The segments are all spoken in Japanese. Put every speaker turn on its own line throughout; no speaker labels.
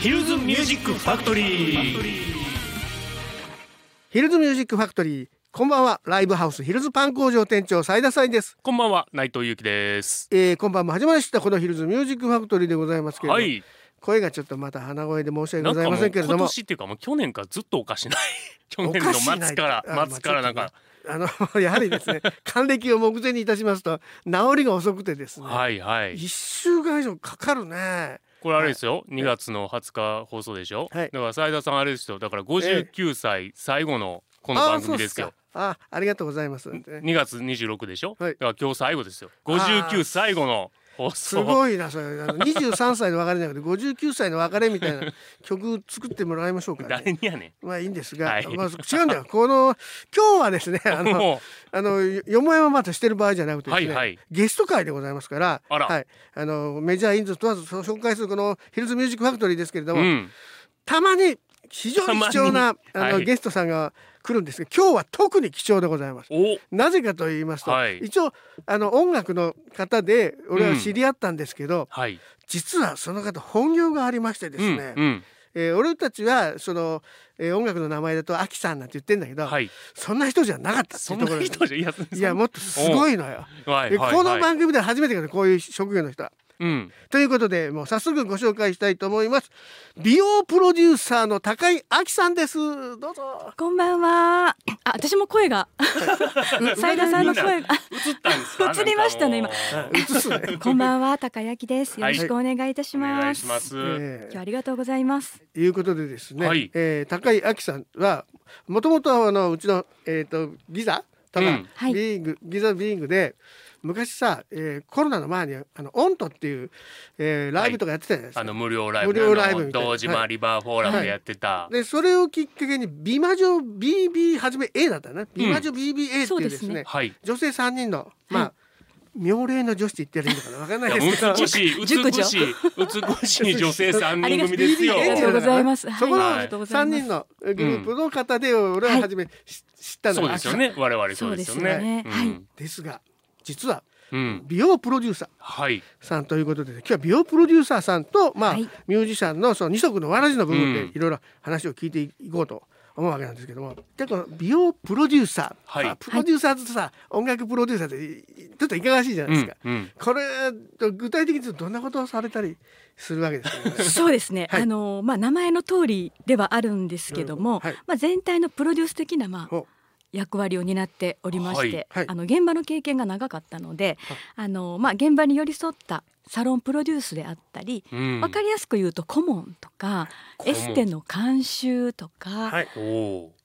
ヒルズミュージックファクトリー。
ヒルズミュージックファクトリー。こんばんは。ライブハウスヒルズパン工場店長斉田さんです、
こんばんは。内藤裕樹です。
えー、今晩も始まりました。このヒルズミュージックファクトリーでございますけれども、
はい。
声がちょっとまた鼻声で申し訳ございませんけれども。
今年っていうかもう去年からずっとおかしない。去年の末から
おかしいな。
末からなんか。
あのやはりですね還暦を目前にいたしますと治りが遅くてですね、
はいはい。
一週間以上かかるね
これあれですよ。2月の20日放送でしょ。
はい。
だから斉田さんあれですよ。だから59歳最後のこの番組ですよ。
ああありがとうございます、ね
2月26でしょ。
はい。
だから今日最後ですよ。
あー
59最後の放
す
送。
ごいなそれ。あの23歳の別れじゃなくて59歳の別れみたいな 曲作ってもらいましょうか、ね、まあいいんですが、
はい。
まあ違うんだよ。この今日はですねあ
ん
の
も
あのよもやままとしてる場合じゃなくてですね、
はいはい。
ゲスト会でございますからはい、あのメジャーインズ問わず紹介するこのヒルズミュージックファクトリーですけれども、
ううん。
たまに非常に貴重な
たまに。はい。
あのゲストさんが来るんですが今日は特に貴重でございます。
お。
なぜかと言いますと、
はい。
一応あの音楽の方で俺は知り合ったんですけど、
はい。
実はその方本業がありましてですね、
うんうん。
えー俺たちはその、えー音楽の名前だとアキさんなんて言ってんだけど、
はい。
そんな人じゃなかったって
そ
いうんところで
な人じゃいや
いやもっとすごいのよ。
はいはい
でこの
はい
番組では初めてかなこういう職業の人は。
うん
ということでもう早速ご紹介したいと思います。美容プロデューサーの高井明さんです。どうぞ。
こんばんは。あ、私も声が。斉田さんの声が。あ
映ったんですか？
映りましたね
なんかもう
映すね。
こんばんは、高焼です。よろしくお願いいたします。今日はありがとうございます。
ーいうことでですね、
はい
えー高井明さんはもともとあのうちのえっ、とギザとか、
うん
はい
ビーイングギザビーイングで昔さ、えーコロナの前にあのオントっていう、えーライブとかやってたじゃないですか。
あの無料ライブ
無料ライ
リバーフォーラムでやってた、
でそれをきっかけに美魔女 BB はじめ A だったな。美魔女 BBA っていうでね,、
ですすね。
はい。
女性3人のまあ、
は
妙齢の女子って言ってるいいのかな。わかんない。ですけど
美しい 美しい美しい女性三人組ですよ。
ありがとうございます。
そこの
はい。ありがとうござい
3
ます。
人のグループの方で俺は初めし知ったのが
そうですよね。我々そうですよね。
はい
うん。
ですが実は
うん。
美容プロデューサー。
はい。
さんということで今日は美容プロデューサーさんと、まあ
はい。
ミュージシャンのその二足のわらじの部分で
うん。
いろいろ話を聞いていこうと思うわけなんですけどもでこの美容プロデューサー、
はい。
まあプロデューサーとさ、音楽プロデューサーってちょっといかがわしいじゃないですか。
うんうん。
これ具体的にどんなことをされたりするわけですか、ね、
そうですね。
はい。
あのまあ名前の通りではあるんですけども、
はい。
まあ全体のプロデュース的なまあ
ほ
役割を担っておりまして、
はい。はい。
あの現場の経験が長かったので、あのまあ現場に寄り添ったサロンプロデュースであったり、
うん。
わかりやすく言うと顧問とかエステの監修とか、
はい、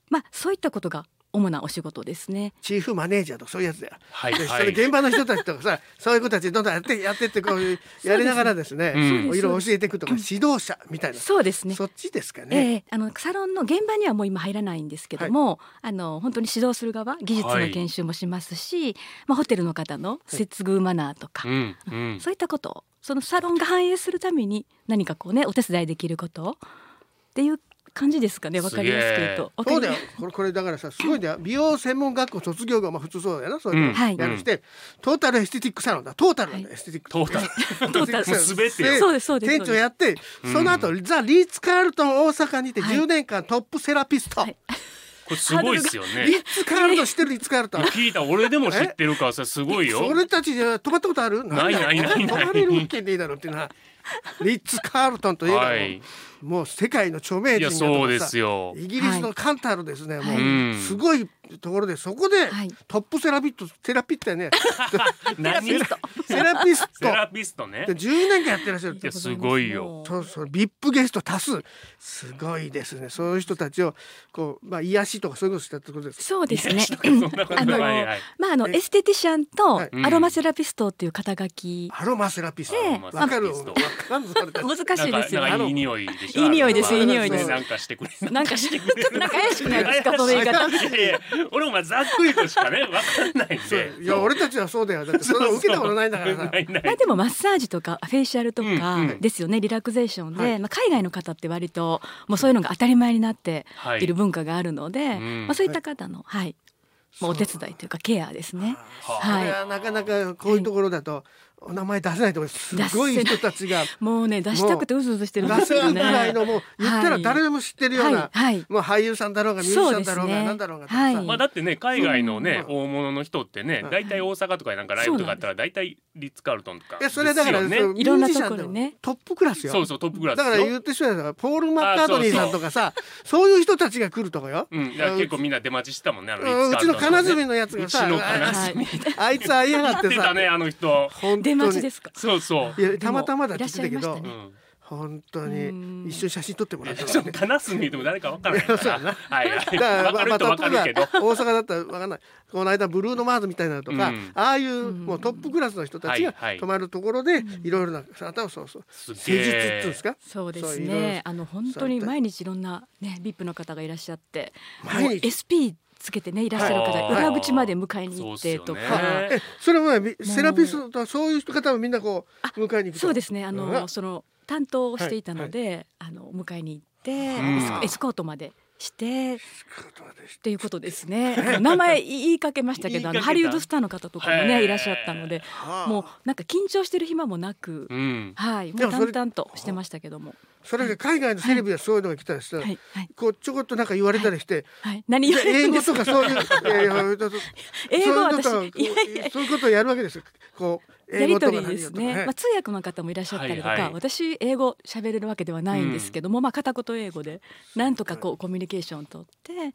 まあそういったことが主なお仕事ですね。
チーフマネージャーとかそういうやつだよ。で
はいはい
それ現場の人たちとかさ そういう子たちどんどんやってやってってこういう やりながらですね
うん
いろいろ教えていくとか指導者みたいな
そうですね。
そっちですか
え
ね。
えあのサロンの現場にはもう今入らないんですけども、あの本当に指導する側技術の研修もしますし、まあホテルの方の接遇マナーとか、
うんうん
そういったことをそのサロンが反映するために何かこうねお手伝いできることっていう感じですかねわかりやすく言うと。
そうだよ。これこれだからさすごいんだよ。美容専門学校卒業後まあ普通そうだよなそういうの。やるして、トータルエステティックサロンだ。トータル。なんだ、エステティック。
トータル。
トータル。
全て
そうですそうです
店長やってその後、ザ・リーツ・カールトン大阪にて
はい。
10年間トップセラピスト、
はい
これすごいですよね。
リッツ・カールトン知ってるリッツ・カールトン
聞いた。俺でも知ってるからさすごいよ。
俺たちじゃ泊まったことある？
ないないないない。
泊まれるわけねえだろっていうのはリッツ・カールトンといえばもう,、
はい。
もう世界の著名人がとかさ
そうですよ。
イギリスのカンタールですね、
はい。
もう
うん。
すごいところでそこで
はい。
トップセラピットセラピットやね。
何
セラセラピスト。
セラピストね。
で10年間やってらっしゃる。って
いやすごいよ。
そうそう VIP ゲスト多数。すごいですね。そういう人たちをこうまあ癒しとかそういうのをしたってことです
そうですね。あの
ないはい。
まああの
え？
エステティシャンと
はい。
アロマセラピストっていう肩書き、
アロマセラピスト。
ええ。
わかる？
難しいですよ。ね。
いい匂いでしょ
いい匂いですいい匂い
です
なんかしてくれ
なんかしなんか怪しくないですかその言い方。
俺もまあざっくりとしかね わかんないんで。
いや俺たちはそうだよ。だってそんなの受けたことないんだからさ。
あでもマッサージとかフェイシャルと
うん
か
うん。
ですよね、リラクゼーションで、
はい。
まあ海外の方って割ともうそういうのが当たり前になって
はい。
いる文化があるので、
ん。
まあそういった方のはい、まあお手伝いというかケアですね。
は
はい
これはなかなかこういうところだと、お名前出せないと思いますすごい人たちが。
もうね出したくてうずうずしてるんですよ
出せるぐらい
ね。
のもう言ったら誰でも知ってるような、もう俳優さんだろうがミュージシャンだろうがなんだろうが
まあだってね海外のね
うん。
大物の人ってね
うん。
大体大阪とかなんかライブとかあったら大体リッツ・カールトンとか
いやそれだから、
ね。
いろんな
ュージシャンでも
ところね
トップクラスよ。
そうそうトップクラス
だから言ってしまえばポール・マッカートニーさんとかさそういう人たちが来るとこよ、
うん、だから結構みんな出待ちしたもんねあのリ
うちの
ッツカールトンとかね。
金住のやつがさ
うちの金
あいつ会いやがってさ。
出たねあの人
本当に。
出待ちですか。
そうそう。
いやたまたまだって言ってたけど本当
うん。
に一緒に写真撮ってもらった。
ちょっと金住でも誰かわからないから。
な。
はいはい。
だからまあ例えば大阪だったらわかんない。この間ブルーノ・マーズみたいなのとか、
うん。
ああいうもうトップクラスの人たちが泊まるところでいろいろな方をそうそう
す
施術ってうんですか？
そうですね。あの本当に毎日いろんなねビップの方がいらっしゃって、
毎日
？SP つけてねいらっしゃる方、
はい。
裏口まで迎えに行ってとか。
そ
れはねセラピストとかそういう方もみんなこう迎えに行くと
そうですね。あの、
うん。
その担当をしていたので、あの迎えに行って、
ん。
エスコートまでしてっ
そうです
て。いうことですね。名前言いかけましたけど、あのハリウッドスターの方とかもねいらっしゃったので、
はあ。
もうなんか緊張してる暇もなく、
うん。
はい、もう淡々としてましたけども、
それが海外のテレビはそういうのが来たりしたら、
はい。はい。
こうちょこっとなんか言われたりして、
はい。何言わ
英語。とかそういう
英語は私
そういうことを
いやいや
そういうことをやるわけですよ。こう
やり取りですね。まあ通訳の方もいらっしゃったりとか、
はいはい。
私英語喋れるわけではないんですけども、まあ片言英語でなんとかこうコミュニケーションを取って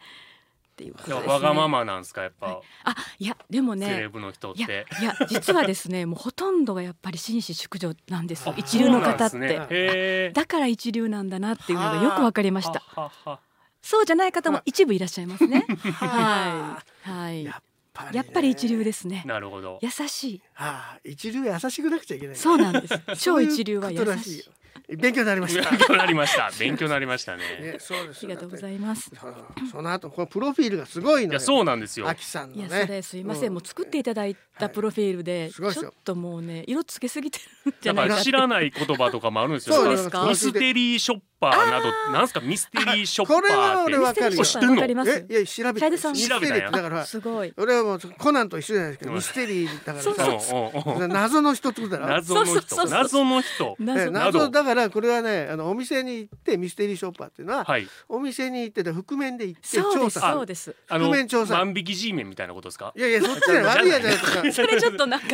っていうことですね。
わがままなんですかやっぱ。
あいやでも
セレ
ね。
ブの人っ
いや
て
いや実はですねもうほとんどがやっぱり紳士淑女なんです一流の方って、
ね。
だから一流なんだなっていうのがよくわかりました。
ははは
そうじゃない方も一部いらっしゃいますね。
は
はい。はい。
やっぱり
一流ですね。
なるほど。
優しい。
はあ一流は優しくなくちゃいけない。
そうなんです。超一流は優しい。
よ勉強になりました。
勉強になりました。勉強になりましたね。
ねそうです
ありがとうござ
い
います。
その後このプロフィールがすごいのよ。
いやそうなんですよ。
アキさんのね。
いやそれす。いません、もう作っていただいたプロフィールで、
すごい
ちょっともうね色つけすぎてるんじゃ
だ
ないか
知らない言葉とかもあるんですよ。
そう
そうですか？
ミステリーショッパーなどなんすか？ミステリーショッパ
これは
ーって
俺わかるよ。
ミステリーショッパーわかります。
えいや調べて。
楓さん。
ミステリーってだから
すごい。
俺はもうコナンと一緒じゃないですけど
うん
ミステリーだからさ。
うんうんう。ん
謎の人ってことだろ？
謎の人。謎の人。
謎。
だからこれはねあのお店に行ってミステリーショッパーっていうのは、
はい。
お店に行ってて覆面で行って
そうです
調査
そうです。
覆面調査。
万引き G メンみたいなことですか？
いやいやそっちじゃない悪いやじゃないとか。
それちょっとなんか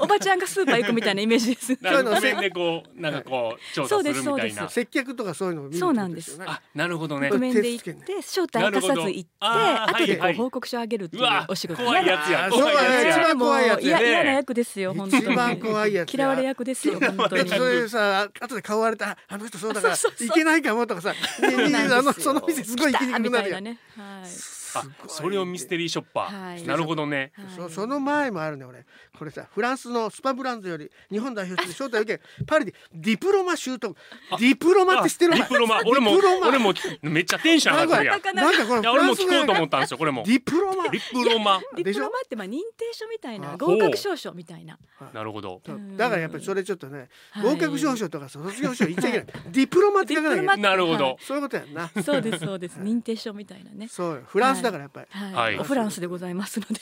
おばちゃんがスーパー行くみたいなイメージです。
なんか画面でこうなんかこう調査するみたい
そうです
な
接客とかそういうのを見る
そうなんです。
あなるほどね。
覆面で行って正体明かさず行って
なるほど。あー
後でこう報告書あげるっていうお仕事。
怖いやつや怖いやつ
そう
や
一番怖いやつ
もう嫌な役ですよ本当に。
一番怖いやつや。
嫌われ役ですよ本当に。
でそれさ後で顔割れたああの人そうだから
そうそうそう。
いけないかもとかさ。あのその店すごい行きにくくなるよ
来たみたいなね。はい。
あそれをミステリーショッパ
はい。
ーなるほどね。
はい。
そその前もあるね俺。これさフランスのスパブランドより日本代表として招待を受け パリでディプロマ習得ディプロマって知ってる
ディプロマ。俺も俺もめっちゃテンション上がってるやん。
なんかこの
や俺も
フランス語
聞こうと思ったんですよこれも。
ディプロマ。
ディプロマ。
ディプロマってまあ認定書みたいな
あ
合格証書みたいな。
なるほど。
だからやっぱりそれちょっとね
はい
合格証書とかさ卒業証書言っちゃいけない。ディプロマって書かなきゃな
るほど。
そういうことやんな。
そうですそうです。認定書みたいなね。
そうよ。フランスだからやっぱり。
はい、
はい。
おフランスでございますので、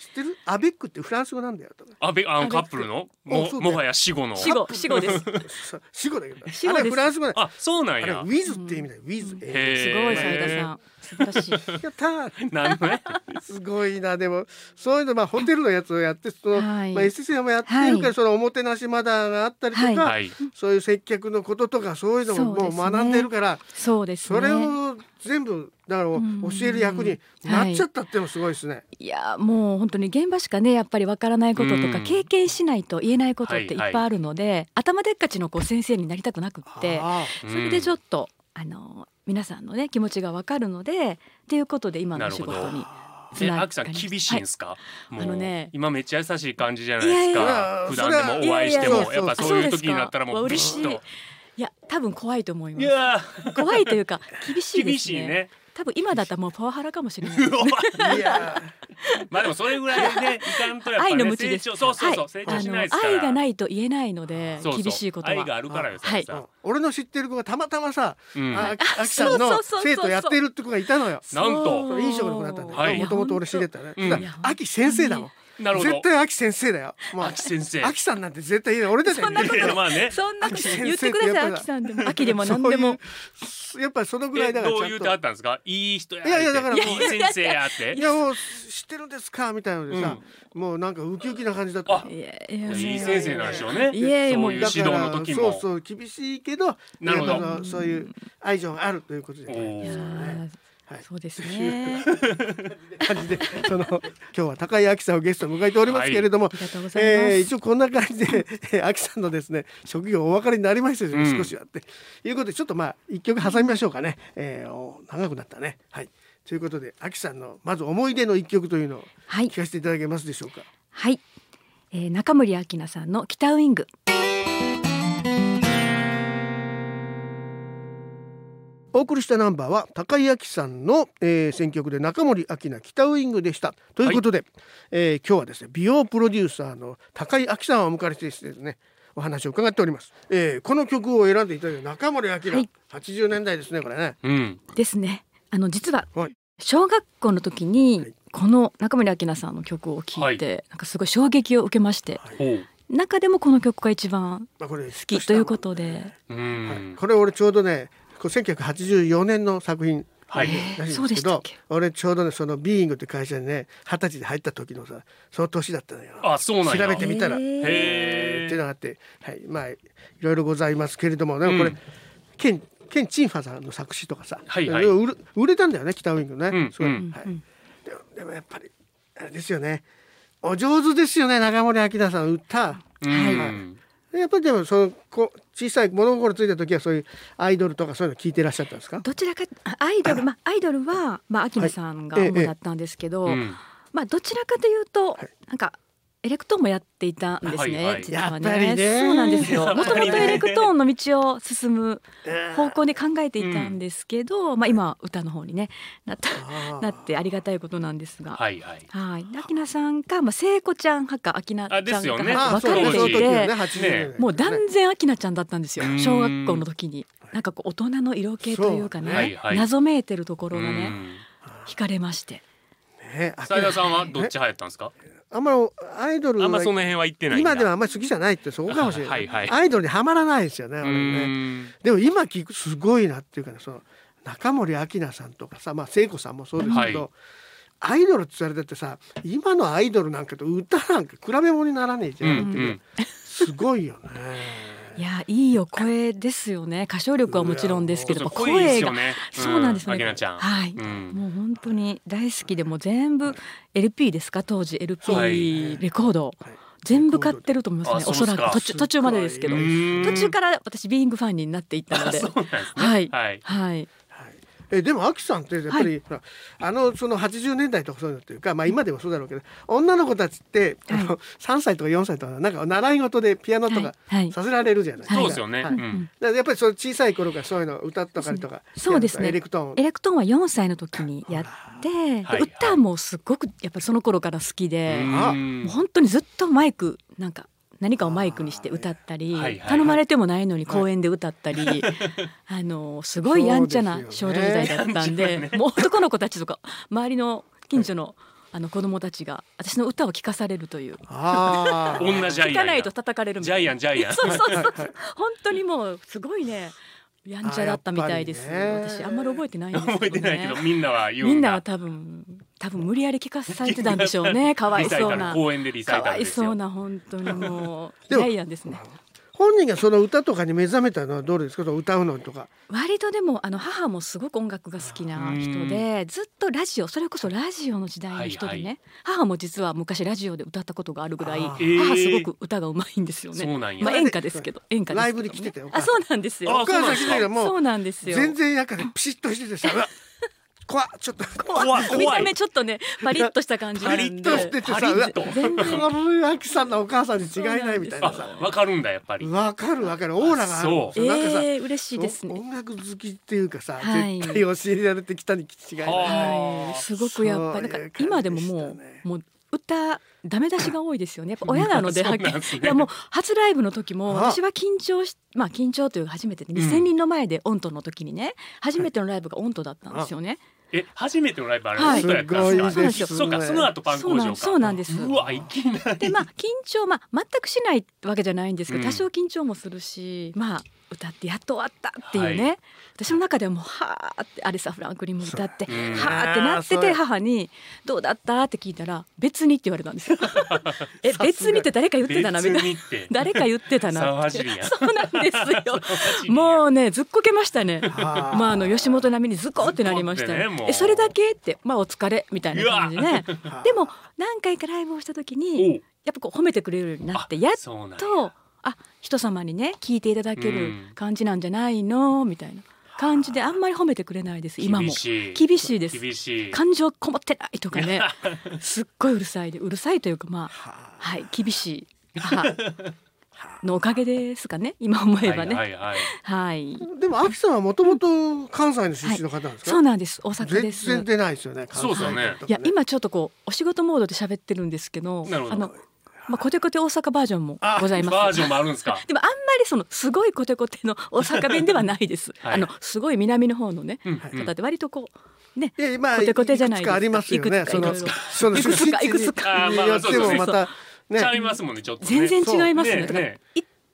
知ってる？アベックってフランス語なんだよとか。
あのカップルの？ももはや死後の。
死後死後です。
死語だけどあれフランス語
あそうなん
あれ
や
ウィズって意味だよ。ウィズ
すごい斉田さん。素晴らしい。
やったー。
なんのね
すごいな。でもそういうのまあホテルのやつをやってその、
はい。
まあ SSA もやってるから、
はい。
そのおもてなしマナーがあったりとか、そういう接客のこととかそういうのももう学んでるから
そうですね。
それを全部だから
ん。
教える役になっちゃったってのもすごいですね。
いやもう本当に現場しかねやっぱりわからないこととか
うん。
経験しないと言えないことっていっ
はいはい
ぱい。あるので、頭でっかちのこう先生になりたくなくって
あ
それでちょっと、あの皆さんのね気持ちがわかるのでっていうことで今のお仕事に
あ
つなが
えアキさん厳しいんすか、もう
あのね
今めっちゃ優しい感じじゃないです
い
か
やいや。
普段でもお会いして
いやいや
もやっぱそういう時になったらもうビシッと
いや多分怖いと思い
い
ます。
や
怖いというか厳しいですね。
ね。
多分今だったらもうパワハラかもしれない。ですね
まあでもそれぐらいねいかんとやっぱ
愛の
ね
無知です。
成長そうそうそう、
はい。
成長しないですから。
愛がないと言えないので
そうそう。
厳しいことは
愛があるからよ
はい。
さ、
俺の知ってる子がたまたまさ、
うん。
ああ
あ
きさんの
そうそうそうそう
生徒やってるって子がいたのよ。
なんと。
それ飲食の子だったんだよ、
はい。
もともと俺知り合ったね。
うん。
だから秋先生だもん。
なるほど。
絶対秋先生だよ。もう
秋先生。
秋さんなんて絶対俺たちは言う。
いやまあね。
そんなこってくださ秋さんでも。秋でも何でも。
そういうやっぱりそのぐらい
え
だからちゃ
どう言うてあ
ん
ったんですか？いい人や
いやいやだからもう
いい先生やって。
といやもう知ってるんですか？みたいなのでさ、もうなんかウキウキな感じだった。
あ
いやいや
いい先生なんでしょうね
いやいやもう
そういう指導の時も。
そうそう厳しいけど
なるほど。
そういう愛情があるということで、
お
ね、
いや
ー
ー
はい。
そうですね。
感じでその 今日は高井明さんをゲストに迎えておりますけれども、
ありがとうございます、
えー一応こんな感じでえー秋さんのですね職業お分かりになりましたよね、
うん。
少しはって。いうことでちょっとまあ一曲挟みましょうかね、えーお長くなったね。はい。ということで秋さんのまず思い出の一曲というのを
はい。
聞かせていただけますでしょうか、
はい、えー、中森明菜さんの北ウイング
お送りしたナンバーは高井明さんの、えー選曲で中森明菜北ウイングでした。ということで、えー今日はですね美容プロデューサーの高井明さんをお迎えしてですねお話を伺っております、えーこの曲を選んでいただいた中森明菜、
はい。
80年代ですねこれね。
うん。
ですね。あの実は
はい。
小学校の時に、
はい。
この中森明菜さんの曲を聴いて、なんかすごい衝撃を受けまして中でもこの曲が一番
まあ、これ好
好きということで、
これ俺ちょうどねこれ1984年の作品
はい
らしいん
そう
で俺ちょうどねそのビーイングって会社にね二十歳で入った時のさその年だったのよ。
あそうなんや。
調べてみたら。
へー。
へ
っていうのがあって、はい、まあいろいろございますけれどもでもこれ、
うん。
ケンケンチンファさんの作詞とかさ、
はいはい。
売れ売れたんだよね北ウイングね、
うん
すごい、
うん
はい。
うん
でもでもやっぱりあれですよね。お上手ですよね中森明菜さん歌。
うん
やっぱりでもそのこ小さい物心ついた時はそういうアイドルとかそういうの聞いてらっしゃったんですか？
どちらかあアイドルまあアイドルはまあ明菜さんが
はい。ええ。
主だったんですけど、
うん。
まあどちらかというと、
はい。
なんかエレクトーンもやっていたんですね。
はいはい。
実は
やっぱりね。
そうなんですよ。もともとエレクトーンの道を進む
えー
方向に考えていたんですけど、まあ今は歌の方にねなった なってありがたいことなんですが。
はいはい。
はい、明菜さんか、まあ、聖子ちゃん派か、明菜ちゃん
派ですよね。
か分かれていて。
80年代ね。
もう断然明菜ちゃんだったんですよ。
うん。
小学校の時に。なんかこう大人の色気というかね、
はいはい。
謎めいてるところがね
うん。
惹かれまして。
ね。
斉田さんはどっち派やったんですか？
あんまりアイドルは
あんまその辺は言ってない
今ではあんまり好きじゃないってそこかもしれない,、
はいはい。
アイドルにはまらないですよね
う
俺ね。
ん
でも今聞くすごいなっていうかねその中森明菜さんとかさまあ聖子さんもそうですけど、
はい。
アイドルって言われてってさ今のアイドルなんかと歌なんか比べ物にならねえじゃん、
うん
っていう。うん。すごいよね。
いやいいお声ですよね。歌唱力はもちろんですけど
声
がそうなんですね。はい、
うん。
もう本当に大好きでもう全部 LP ですか？当時 LP
はい。
レコード、
はい。
全部買ってると思います
あ
ねおそ
ら
く。途中途中までですけど。
うん。
途中から私ビーイングファンになっていったので。はい。
はい
えでもアキさんってやっぱり、ほらあのその80年代とかそういうのっていうか、まあ、今でもそうだろうけど女の子たちって、あの
はい
3歳とか4歳とかなんか習い事でピアノとか
はい。はい。
させられるじゃない？ですか。
そうですよね。
はいだか。
うん。
らやっぱりその小さい頃からそういうの歌ったりとか
そうですね。
エレクトーン。
エレクトーンは4歳の時にやって、で
はい。
歌もすごくやっぱりその頃から好きで、
あ
うん。
もう本当にずっとマイクなんか何かをマイクにして歌ったり、
はいはい
頼まれてもないのに公園で歌ったり、あのすごいやんちゃな少女時代だったんでもう男の子たちとか周りの近所のあの子供たちが私の歌を聴かされるという。
あー。
女ジャイアン
かないと叩かれるみ
ジャ
たいな。
イアンジャイアン。
そうそうそう。
はいはい
本当にもうすごいねやんちゃだったみたいです、
あ
私あんまり覚えてないんですけど、ね、
覚えてないけどみんなは言うんだ。
みんなは多分多分無理やり聞かされてたんでしょうね。かわいそうな。
公園でリサイ
かわい
タルですよ。
そうな本当にもう。イアンですね
本人がその歌とかに目覚めたのはどうですか？歌うのとか。
割とでもあの母もすごく音楽が好きな人でずっとラジオそれこそラジオの時代の人でね、
はいは
母も実は昔ラジオで歌ったことがあるぐらい母すごく歌がうまいんですよね、
そうなんや
まあ演歌ですけど演歌ですけど、ね、
ライブに来てたよ
あそうなんですよ。
あ
お母さん来てたも
そううなんですよ。
全然やかでピシッとしててさ うわ怖っちょっと
怖い。
見た目ちょっとねパリッとした感じ
パリッとしててさ
パリッと。
全然
このアキさんのお母さんに違いないみたいなさ。
あわかるんだやっぱり。
わかるわかる。オーラがある
そう。
なんかさ、
えー、嬉しいですね。
音楽好きっていうかさ、
はい。
絶対教えられてきたに違いない、
は
はい、すごくやっぱりなんか今でもも
そう
もう歌ダメ出しが多いですよね。やっぱ親なので、
ですね。
いやもう初ライブの時も
あ
私は緊張しまあ緊張というか初めてで
うん。
2,000人の前でオントの時にね初めてのライブがオントだったんですよね。
え初めてのライブあれ
はい。
やったんですか？
すごいです。
そうかその後パン工場か。
そうなんです。そうなんです。
うわいきなり
でまあ緊張まあ全くしないわけじゃないんですけど、
うん。
多少緊張もするしまあ歌ってやっと終わったっていうね、
は
私の中ではもうはーってアレサ・フランクリンも歌ってはーってなってて母に「どうだった?」って聞いたら「別に」って言われたんですよ。え別にって誰か言ってたなみたいな。誰か言ってたな
沢
ってそうなんですよ。もうねずっこけましたね。
はあ
まああの吉本並みにズコってなりました
ね。
えそれだけ？って。まあお疲れみたいな感じで。ね
はあ
でも何回かライブをした時にやっぱこう褒めてくれるようになってやっとあ人様にね聞いていただけ
う
る
ん。
感じなんじゃないの？みたいな感じであんまり褒めてくれないです今も
厳しい。
厳しいです。
厳しい。
感情こもってないとかね。すっごいうるさいでうるさいというかまあ
は
はい厳しい。母 のおかげですかね今思えばね。
はいはいはい。
はい、
あでも秋さんはもともと関西の出身の方なんですか、
そうなんです。大阪
全
です。
然出ないですよね。
そうですよね。
いや今ちょっとこうお仕事モードで喋ってるんですけど
なるほど。
あのまあコテコテ大阪バージョンもございます。
バージョンもあるんですか？
でもあんまりそのすごいコテコテの大阪弁ではないです。
はい。
あのすごい南の方のね、
うん
方って割とこうね、
まあ
コテコテじゃない
くつかありますよね。
いくつか
その
いくつか。いくつ
か
によってもまたね。
ちゃいますもんねちょっとね。
全然違いますね。
ね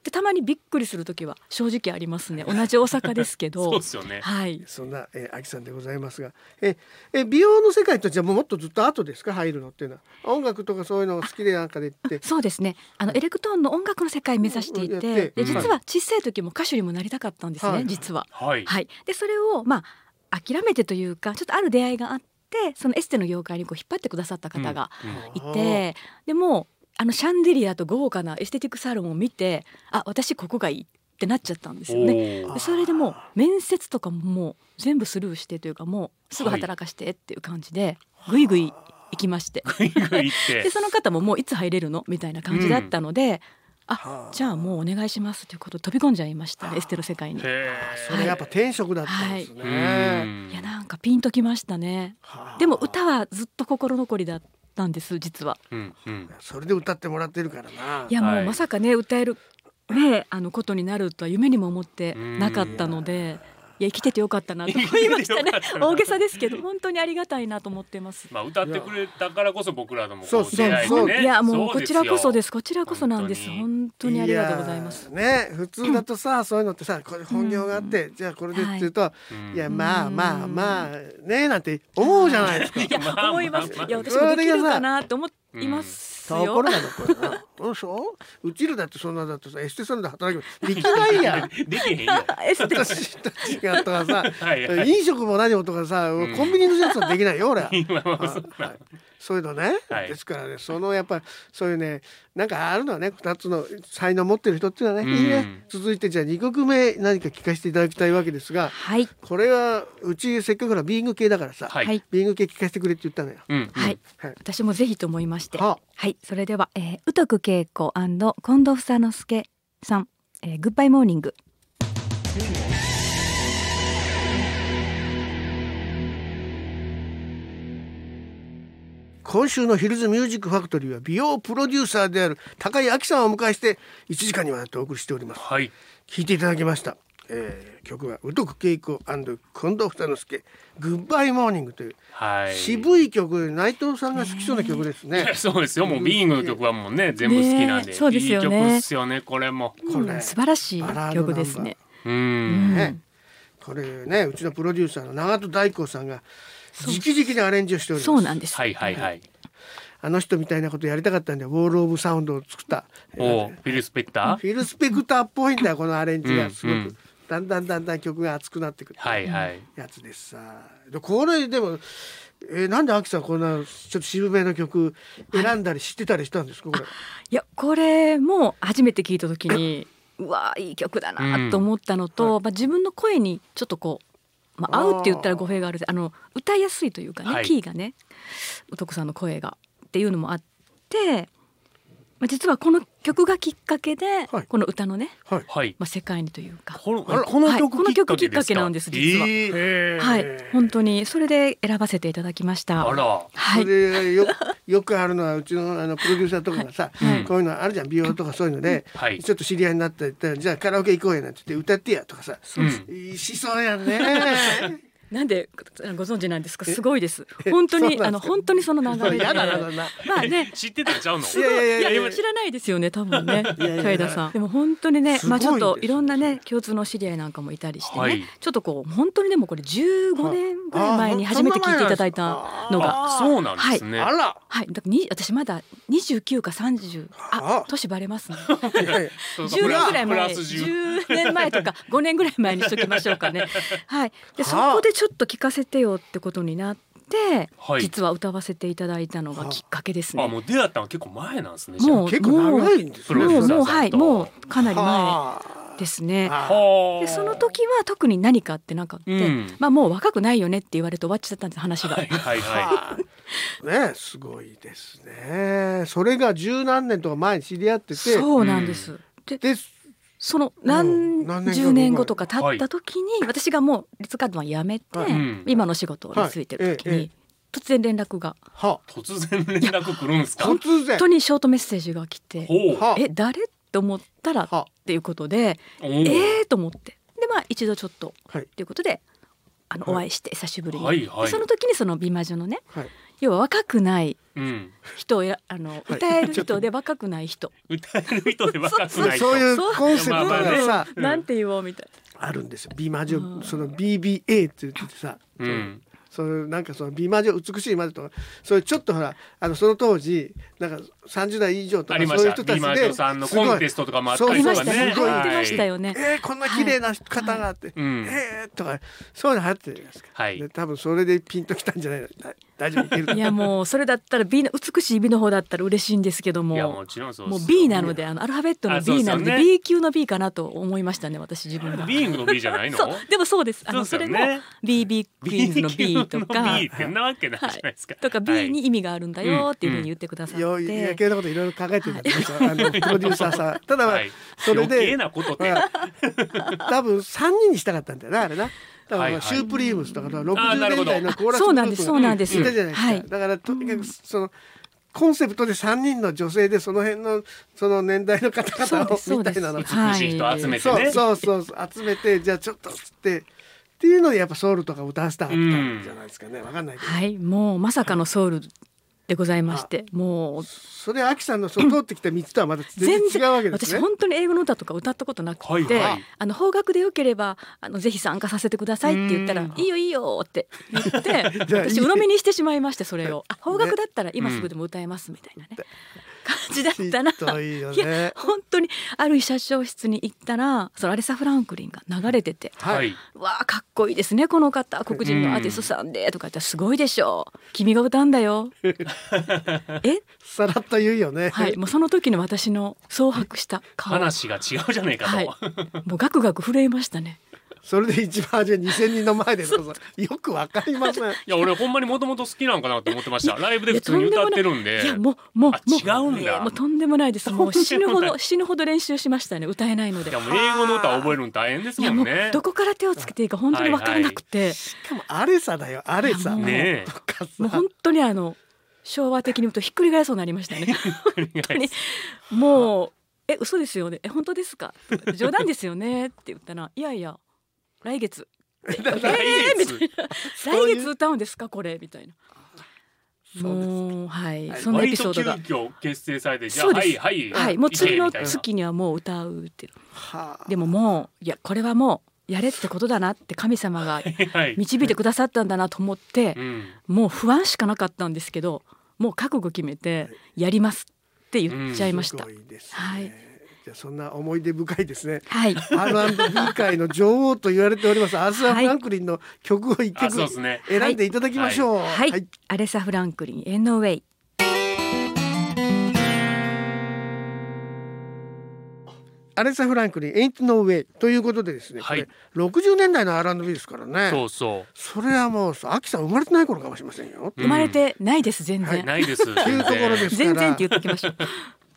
ってたまにびっくりする時は正直ありますね。同じ大阪ですけ
そう
ど
で、すよね
はい。
そんな、えー、秋さんでございますがええ美容の世界とじゃもうもっとずっと後ですか？入るのっていうのは音楽とかそういうのが好きでなんかでって
そうですね。あのエレクトーンの音楽の世界目指してい
て
うん
実は小さい時も歌手にもなりたかったんですね。
はい
実は。
はい
はい。でそれをまあ諦めてというか、ちょっとある出会いがあって、そのエステの業界にこう引っ張ってくださった方がいてでもあのシャンデリアと豪華なエステティックサロンを見てあ私ここがいいってなっちゃったんですよね。それでもう面接とかももう全部スルーしてというかもうすぐ働かしてっていう感じでぐいぐい行きまして。でその方ももういつ入れるの？みたいな感じだったので、あ
はあ。
じゃあもうお願いしますということで飛び込んじゃいましたねエステの世界に。
へ
それやっぱ転職だったんですね、
えうん
いやなんかピンときましたね。
はあ。
でも歌はずっと心残りだったんです実は。
うんうん
それで歌ってもらってるからない
やも
はい
うまさかね歌えるねあのことになるとは夢にも思ってなかったので。いや生きててよかったなと。思いましたね大げさですけど本当にありがたいなと思ってます。
まあ歌ってくれたからこそ僕らのも
う
う出会い
そう
がね。
いやもう
そ
こちらこそです。
よ
こちらこそなんです。
本当に。
本当にありがとうございます。
やね普通だとさ、そういうのってさこれ本業があって、じゃあこれでって言うと、
うん
い、やまあまあまあねなんて思うじゃないですか。
いや思います
まあ
いや私もできるかなって思います
とこ
よ。
ろがどころな。どうしよう？うちらだってそんなだってさエステさんで働きできないやん。
できへんよ
エステ
私たちがとかさ、
はいはい
飲食も何もとかさ、
ん。
コンビニのやつはできないよ俺は。
今はそう
あはいそういうのね、
はい。
ですからねそのやっぱそういうねなんかあるのはね2つの才能を持ってる人っていうのはね、
うん。
いいね。続いてじゃあ2曲目何か聞かせていただきたいわけですが
はい。
これはうちせっかくならビーング系だからさ、
はい。
はい
ビーング系聞かせてくれって言ったのよ。
うん
はい。
はい。
私もぜひと思いまして。
は
はい。それでは、えー、宇徳恵子近藤房之助さん、えー、グッバイモーニング
今週のヒルズミュージックファクトリーは美容プロデューサーである高井明さんをお迎えして1時間にわたってお送りしております。
はい。
聞いていただきました。えー曲は宇徳恵子近藤房之助グッバイモーニングという
はい。
渋い曲で内藤さんが好きそうな曲ですね。
そうですよ。もうビーイングの曲はもうね全部好きなんで。
ねそうですよね。
いい曲ですよね。これも。
これ。
うん素晴らしい曲ですね。
う
うんん。
ね、これねうちのプロデューサーの長門大光さんが直々にアレンジをしております。
そうなんです。
はいはいはい。
あの人みたいなことやりたかったんでウォール・オブ・サウンドを作った、えー
おフィル・スペクター？
フィル・スペクターっぽいんだよこのアレンジ
うん
がすごく、
うん
だんだんだんだん曲が熱くなってくる
はいはい。
やつです。さでこれでも、えーなんでアキさんこんなちょっと渋めの曲選んだり知ってたりしたんですか？これ、
いやこれも初めて聞いた時にうわいい曲だなと思ったのと、まあ自分の声にちょっとこう、まあ、合うって言ったら語弊があるあの歌いやすいというかね、
はい。
キーがねうとこさんの声がっていうのもあって、まあ、実はこの曲がきっかけで、
はい。
この歌のね、
はい。
はい。
まあ、世界にというか。
この
はいこの曲
曲きっかけ
なんです実は。
えー。
はい、本当にそれで選ばせていただきました。
あら。
はい。
それよ よくあるのはうちのあのプロデューサーとかがさ、
はい。
こういうのあるじゃん美容とかそういうので、
はい。
ちょっと知り合いになったら言ったらじゃあカラオケ行こうやなんて言って歌ってやとかさ、
うん。
しそうやんね
なんでご存知なんですか？すごいです。
え？
本当にあの本当にその流れで。
やだやだな
まあね。
知ってたんちゃうの？
いやいや
知らないですよね多分ね。海田さん。でも本当にねまあちょっといろんなね共通の知り合いなんかもいたりしてね、
はい。
ちょっとこう本当にでもこれ15年ぐらい前に初めて聞いていただいたのが。
あそうなんですね、
あら。
はい。だからに私まだ29か30あ。
あ
年バレますね。
いやい。や
そう。か
10年ぐらい前
プラス10
10年前とか5年ぐらい前にしときましょうかね。はい。でそ
はあ。
こでちょっと聞かせてよってことになって、
はい。
実は歌わせていただいたのがきっかけですね。
あもう出会ったのは結構前なんですね
もう
結構長いんですね。
もう
プロデューサーさんと。
もうはいもうかなり前
はあ
ですね。でその時は特に何かってなかって、
うん。
まあもう若くないよねって言われて終わっちゃったんです話が、
はいはいは
はあ。ねすごいですね。それが十何年とか前に知り合ってて。
そうなんです、で
で
その
うん何
十年後とか経った時に、私がもうリッツ・カードマン辞めて、
はい。
うん。
今の仕事に就いてる時に、
はい。ええ
突然連絡が。
は。
突然連絡来るんですか？
突然。
本当にショートメッセージが来てえ誰？と思ったらっ
は
ていうことでえーと思って。でまあ一度ちょっと。
はい。
ということであの
はい。
お会いして久しぶりに、
はいはい。
でその時にその美魔女のね
はい
要は若くない
うん。
人をやあの歌える人で若くない人、
歌える人で若くない人。
そういうコンセプトがさ
う。ん
なんて言おうみたい
あるんですよ。美魔女
うん。
その BBA って言っててさ
うん。
そのなんかその美魔女美しい魔女とかそういうちょっとほらあのその当時なんか30代以上とかそういう人
した美魔
たちで
女さんの
すごい
コンテストとかもあった
り
とかね。
すごい。
言ってましたよね。
えー、こんな綺麗な方があって、
うん。
えー、とかそういうの流行ってるじゃないですか、
はい。
で多分それでピンときたんじゃないの？だ大丈夫？い
やもうそれだったら美の美しい美の方だったら嬉しいんですけども。
いやもちろんそう
もう
です
B なのであのアルファベットの B なので B 級の B かなと思いましたね私自分が。
ビーイングの B じゃないの？
そうでもそうです。あの
そ
れも BB クイーンズの B とか。
B ってなわけないじゃないですか、
とか B に意味があるんだよっていうふうに言ってくださって、
余計なこといろいろ考えてるんだけどさあの プロデューサーさん。ただ、
はい。
それで
余計なことって、
まあ多分3人にしたかったんだよなあれな。だからシュープリームスとか
あー
60
なるほど。
年代のコーラス
そうなんですそうなんです。
いたじゃないですか、
はい。
だからとにかくそのコンセプトで3人の女性でその辺のその年代の方々をみたいなの
はい
美しい人集めて
そう
ね
そうそうそう集めてじゃあちょっとつってっていうのでやっぱソウルとか歌わせたかったんじゃないですかね。わかんないけど、
はい。もうまさかのソウルでございましてもう。
それアキさんのその通ってきた道とはまた全然違うわけですね。
私本当に英語の歌とか歌ったことなくて、
はい。はい。
あの邦楽でよければあのぜひ参加させてくださいって言ったら
うん。
いいよいいよって言って 私鵜呑みにしてしまいましてそれを。あ邦楽だったら今すぐでも歌えますみたいなね、感じだったな。
いね。
本当にある社長室に行ったらそのアレサ・フランクリンが流れてて
はい、
わあかっこいいですねこの方。黒人のアーティストさんで。とか言ったらすごいでしょう。君が歌うんだよ。え？
さらっと言うよね。
はい。もうその時の私の蒼白した顔。
話が違うじゃないかと、
はい。もうガクガク震えましたね
それで一番初め2000人の前でよくわかりません。
いや俺ほんまにもともと好きなんかなって思ってました。ライブで普通に歌ってるんで。
いやもうもう
違うんだ。
もうとんでもないです。もう死ぬほど死ぬほど練習しましたね。歌えないので。
いやもう英語の歌覚えるの大変です
も
んね。
どこから手をつけていいか本当に分からなくて、
しかもアレサだよ。アレサ。
いやもう
ね。
もう本当にあの昭和的に言うとひっくり返りそうになりましたね。
本
当に。もう「え嘘ですよね。え本当ですか?」冗談ですよね」って言ったら「いやいや来月。
来
えー来月？歌うんですかこれ」みたいな。
そうです
もうはい、
はい。
そんなエピソードが。
遽結成されてじゃあ
そうです。
はいはい
はい、もう次の月にはもう歌うって
はあ。
でももういやこれはもうやれってことだなって神様が
はい、
導いてくださったんだなと思って
うん、
もう不安しかなかったんですけどもう覚悟決めてやりますって言っちゃいました。
すご。いですね。
はい
じゃあそんな思い出深いですね。
はい、
R&B 界の女王と言われております。アースラ・フランクリンの曲を一
あ
曲
そうですね。
選んでいただきましょう。
はい、アレサ・フランクリン「エンノウェイ。
アレサ・フランクリン「Ain't No Way」ということでですね、
はい。
これ60年代の R&B ですからね。
そうそ
それはもうアキさん生まれてない頃かもしれませんよ。
う
生まれてないです全
はい。
然、
ないです
というところですから。
全然って言っておきましょう。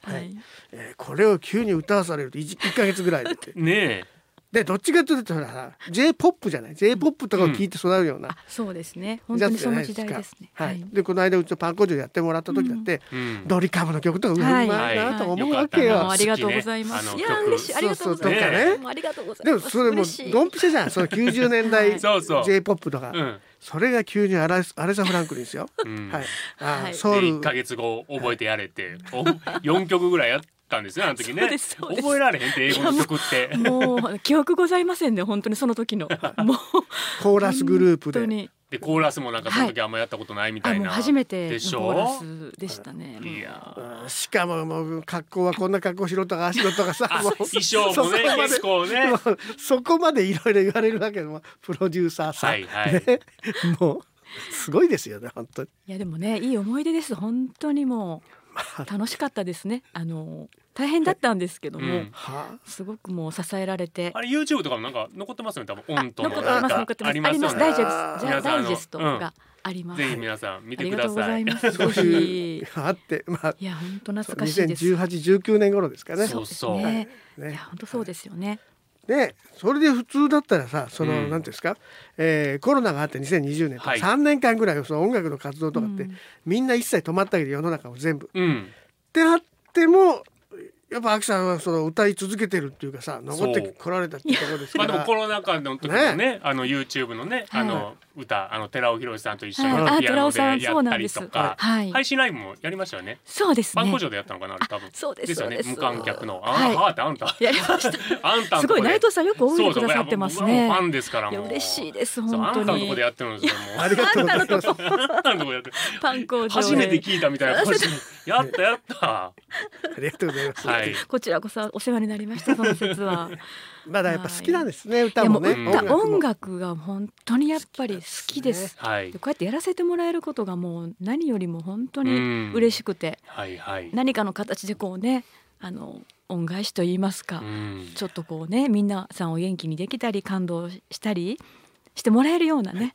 はい、
えーこれを急に歌わされると 1, 1ヶ月ぐらいでって。
ね
でどっちかというとほら J ポップじゃない？J ポップとかを聞いて育るような
あ、そうですね。本当にその時代ですね。
はい、でこの間うちのパン工場やってもらった時だって、
うん。
ドリカムの曲とかうまいなと思うわけよ。
はい。
ありがとうございます。
ね。あの曲。
嬉しい。ありがとうございます。
そうそうとかね。
もうありがとうござい
でも
ます。
それも
嬉しい。
ドンピシャじゃん。その90年代
そうそう。
J ポップとか、
うん。
それが急にアレスアレサ・フランクリンですよ。
うん。
はい、あ、
はい。
で
ソウル。
1か月後覚えてやれて、お4曲ぐらいやったんですよあの時ね。覚えられへんって英語の曲って。
もう記憶ございませんね本当にその時の。もう
コーラスグループで。
でコーラスもなんかその時あんまやったことないみた
あもう
いな、
初めて
でしょ？
のコーラスでしたね。
いや
うんしかももう格好はこんな格好しろとかああしろとかさ
あ
もう
衣装もね
そこまで
結構ね。
そこまでいろいろ言われるわけでもプロデューサーさん、
はいはい。
ね、もうすごいですよね本当に。
いやでもねいい思い出です。本当にもう楽しかったですね。あの大変だったんですけども、
うん。
は
すごくもう支えられて。
あれ YouTube とかもなんか残ってますよね多分オンとの。
残ってます残ってます。あります
あります。よね
ダイジェスト
皆さんあの
ダイジェストがあります、
ぜひ皆さん見て
ありがとうご
ください
ざいます。
そういあってまあ
いや本当懐かしいです。
201819年頃ですかね。
そうそう。
ね。い
ね
や本当そうですよね。
ねそれで普通だったらさその、
うん。
なんていうんですか、えーコロナがあって2020年とか
はい。
3年間ぐらいその音楽の活動とかって、
うん。
みんな一切止まったけど世の中を全部。
うん。
ってあってもやっぱ秋さんはその歌い続けてるっていうかさ残ってこられたっていうところですから。
まあでもコ。ロナ禍の時のねあの YouTube のねあの歌あの寺尾博さんと一緒にピアノで
寺尾さん
やったりと
そう
か
なんです。はい。
配信ライブもやりましたよね。
そうですね。
パン工場でやったのかな多分。
そうです。
よね。
そうです。
無観客の。あ
はい。
はあってあんた。
やりました。
あんたん
すごい内藤さんよく覚えてくださってますね。
ファンですからもう。
嬉しいです本当
あんたのとこ
に
でやってるんですよもう。
ありがとうございます。
あんたのとこでやってる。
パン工場
初めて
で
聞いたみたいな。顔して。やったやった。
ありがとうございます。
はい。
こちらこそお世話になりましたその説は
まだやっぱ好きなんですね、
い。やもう
歌もね。
歌
も。
音楽が本当にやっぱり好きです。
はい。
でこうやってやらせてもらえることがもう何よりも本当
う
に
ん。
嬉しくて。
はいはい。
何かの形でこうねあの恩返しと言いますか、
うん。
ちょっとこうねみんなさんを元気にできたり感動したりしてもらえるようなね、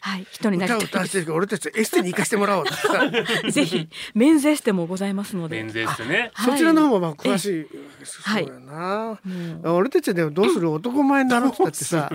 はい、人になりたい
俺たちエステに行かせてもらおう。
ぜひメンズエステもございますので、
免税してね。
はい。
そちらの方もまあ詳しい
はい
そうやな、
もう
俺たちでもどうする男前になろうって言ってさ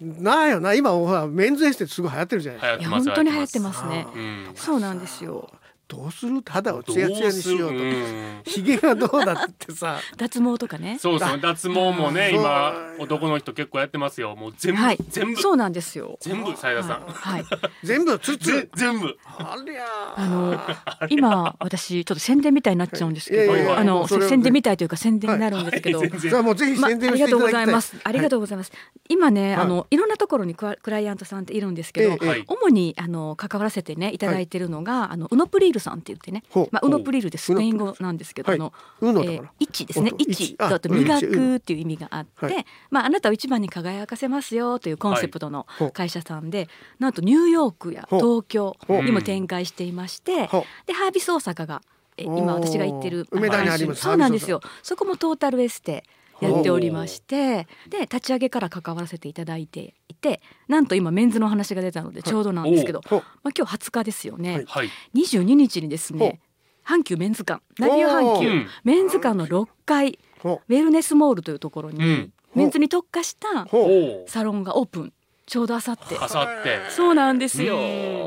ないよな。今ほらメンズエステすごい流行ってるじゃない
いや本当に流行ってますね。
あ。
うん
そうなんですよ。
どうする？肌をツヤツヤにしようと。
どうするうん。
ひげがどうだってさ。
脱毛とかね。
そうそう。脱毛。もね今男の人結構やってますよ。もう全部、
はい、
全部。
そうなんですよ。
全部斉田さん、
はい、
全部ツルツ。
ぜ
ル
全部。
ありゃ
あの今私ちょっと宣伝みたいになっちゃうんですけど、
いやいや
あの宣伝みたいというか宣伝になるんですけど。
はい。全然
さあもうぜひ
まあ、あ
宣伝を
りがとうござ
していただきたい、
います。ありがとうございます。今ね、
はい。
あのいろんなところにクラクライアントさんっているんですけど、主にあの関わらせてねいただいてるのが、あのウノプリールさんって言ってね。まあウノプリールってスペイン語なんですけど、
はい。
あの
うのだから。
えー、一ですね。
音
一だと
うん
磨くっていう意味があって、
はい。
まああなたを一番に輝かせますよというコンセプトの会社さんで、なんとニューヨークや東京にも展開していまして、でハービス大阪が今私が行ってる
梅田にあります
そうなんですよ。そこもトータルエステやっておりましてで立ち上げから関わらせていただいていてなんと今メンズの話が出たのでちょうどなんですけど、まあ、今日20日ですよね、
はい。
はい。
22日にですね阪急メンズ館ナビオ阪急メンズ館の6階
ほ
ウェルネスモールというところに、
うん。
メンズに特化したサロンがオープンちょうどあさって。
あさって。
そうなんですよ。
う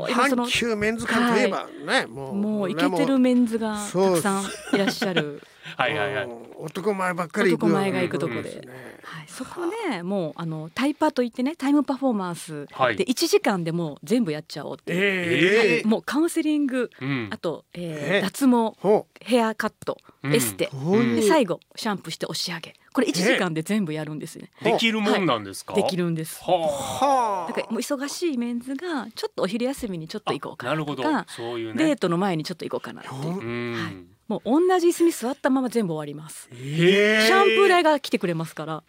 ん。
今その
阪急メンズ館といえばね、もう
もうイケてるメンズがたくさんいらっしゃる。
はいはいはい。
うん男前ばっかり行く。
男前が行くとこで。はい、そこでもうあのタイパといってねタイムパフォーマンス
はい。
で1時間でもう全部やっちゃおうっていう、
ええ
もうカウンセリング
うん。
あと、えー
え
脱毛
ほ
ヘアカット、
うん。
エステ、で最後シャンプーして押し上げこれ1時間で全部やるんですね。
できるもんなんですか、
できるんです。
は
は
だからもう忙しいメンズがちょっとお昼休みにちょっと行こうかな
あなるほど。
とか
そういうね。
デートの前にちょっと行こうかなって。いうはい。もう同じ椅子に座ったまま全部終わります。
ええ。
シャンプー台が来てくれますから。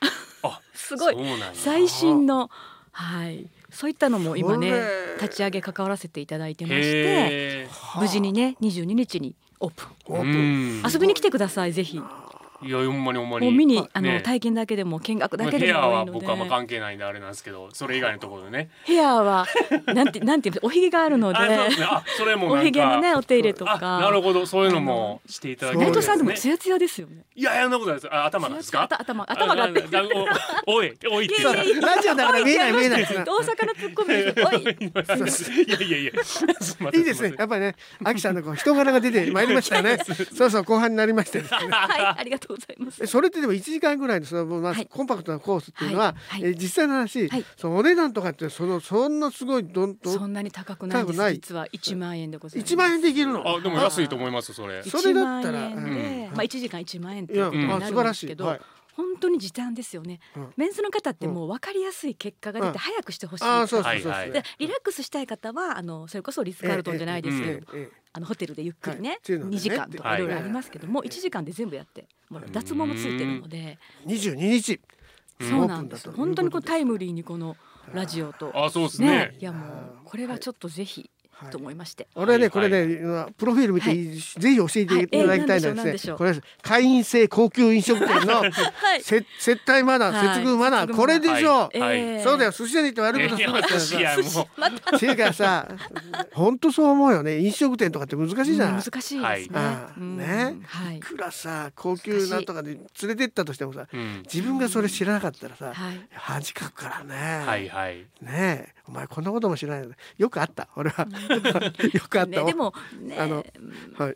あ
すごい。最新のはい。そういったのも今ね立ち上げ関わらせていただいてまして
へ
無事にね22日にオープン。
オープン。
ーうん。
遊びに来てくださいぜひ
いやほんまにほんまに。
もう見にあの、
ね
体験だけでも見学だけでも多ので
はい僕はあんま関係ないんであれなんですけどそれ以外のところでね。
部屋はなんてなんていうのおひげがあるので。
あそうですねあそれもなんか。
おひげのねお手入れとか。
あなるほどそういうのもしていただける。
そうです
内藤さんでも
ね
ツヤツヤですよね。
いやいやそんなことないです。あ頭なんですか？
頭頭頭があって
ああおおいおいって。
いやいやいや
ラジオだから見えない見えない
大阪のツッコミ。い
いやいやいや。すい
いいですね。やっぱりね秋さんのこう人柄が出てまいりましたね。そうそう後半になりましてですね。
はいありがとうございます。
えそれってでも1時間ぐらいのその、まあ
はい。
コンパクトなコースっていうのは、
はい。はい。
え実際の話、
はい。
そのお値段とかってそのそんなすごいどんど
そ
ん
んなに高くない実は1万円でございます。
1万円でいけるの？
あでも安いと思いますそれ。
それだったら
1万円で、
うん
まあ1時間1万円って
い
うことにな
あ素晴らしい、
るん。ですけど、
はい、
本当に時短ですよね、
うん。
メンズの方ってもう分かりやすい結果が出
うん。
て早くしてほしい、でリラックスしたい方はあのそれこそリスカルトンじゃないですけど、
ええ
えええ
あのホテルでゆっくりね、
はいっていうのでね。
2時間とかいろいろありますけども、
はい
1時間で全部やってもう脱毛もついてるので、
え22日。
うん
そうなんです本当にこうタイムリーにこのラジオと。
あそうです
ね。
ね
いやもうこれはちょっとぜひと思いまして、
俺はね、
はい
これね、プロフィール見て、
は
ぜひ教えていただきたいのは
はいえー
ですね、これ会員制高級飲食店の
はい
せ 接待マナー、
はい
接遇マナー、これでしょう。
え
はい
ー
そうだよ、寿司屋に行って悪いことするなって
いや
さ。
もう
ていうかさ、本当そう思うよね。飲食店とかって難しいじゃ
うん
ない。
難しいですね。
ね
はい
い。くらさ、高級なんとかで連れてったとしてもさ、
うん
自分がそれ知らなかったらさ、
はい。
恥かくからね。
はいはい
ねえ、お前こんなことも知らないの？よくあった。俺は よくあった。
ねでもね
あのはい。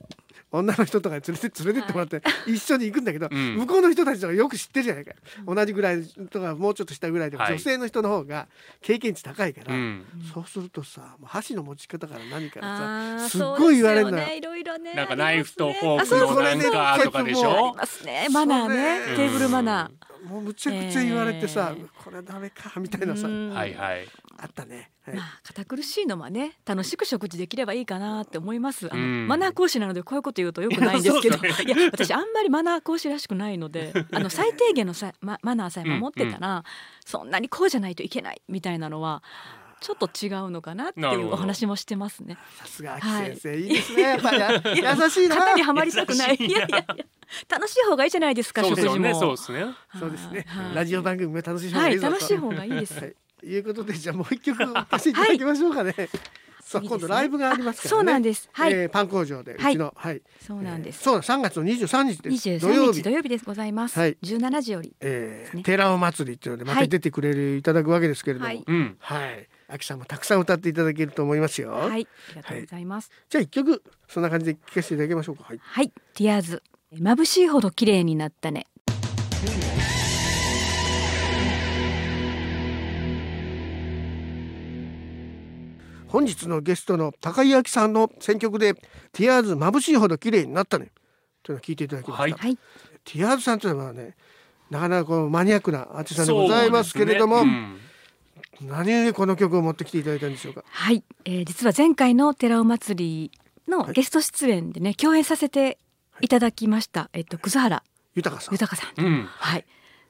女の人とかに連れて連れてってもらって一緒に行くんだけど、
うん。
向こうの人たちとかよく知ってるじゃないか。同じぐらいとかもうちょっと下ぐらいでも、
はい。
女性の人の方が経験値高いから、
うん。
そうするとさもう箸の持ち方から何から
あ
さ
ー
すっごい言われるのよ。
ねいろいろね。
なんかナイフとフォーク
あそうそう
のなんかとかでし
あ
ょ
りますね。マナーね。
そ。れ。
テーブルマナ
もうむちゃくちゃ言われてさ、
えー
これはダメかみたい
ー。
なさ、
うん。
はいはい。
あったね、はい。
まあ堅苦しいのはね楽しく食事できればいいかなって思います。あの
うん。
マナー講師なのでこういうこと言うとよくないんですけど、
いやそう
いや私あんまりマナー講師らしくないので、あの最低限のさママナーさえ守ってたら、そんなにこうじゃないといけないみたいなのはちょっと違うのかなっていうお話もしてますね。
さすが秋先生、い、いですねやっぱりや優しいな
型にはまりたくない。
い
やいやいや楽しい方がいいじゃないですか
そうですよね。そうですね
そうですね、
はい
ラジオ番組も楽しい方が
はいい楽しい方がいいです。
はい、いうことでじゃあもう一曲お聴かせいただきましょうかね。さあ
い
今度ライブがありますからね。
そうなんですはい
えーパン工場でう
はい
ちのはい。
そうなんです。
そうだ3月の23日です。
23
土曜日
日土。曜日でございます。
はい
17時より。
えー、
ね
寺尾祭りっていうのでまた
はい
出てくれる、い、ただくわけですけれども、
はい
うん
はい。秋さんもたくさん歌っていただけると思いますよ。
はい、ありがとうございます。
じゃあ一曲そんな感じで聴かせていただきましょうか。はい。
はい、ティアーズ。眩しいほど綺麗になったね。
本日のゲストの高井明さんの選曲でティアーズ眩しいほど綺麗になったねというのを聞いていただきました。
はい
はい、
ティアーズさんというのはねなかなかこうマニアックなアーティストさんでございますけれども、
そう
何故この曲を持ってきていただいたんでしょうか？
はい、えー、実は前回の寺尾祭りのゲスト出演でね、共演させていただきました。えっと、葛原
豊さん。
豊さん。
うんうん
はい、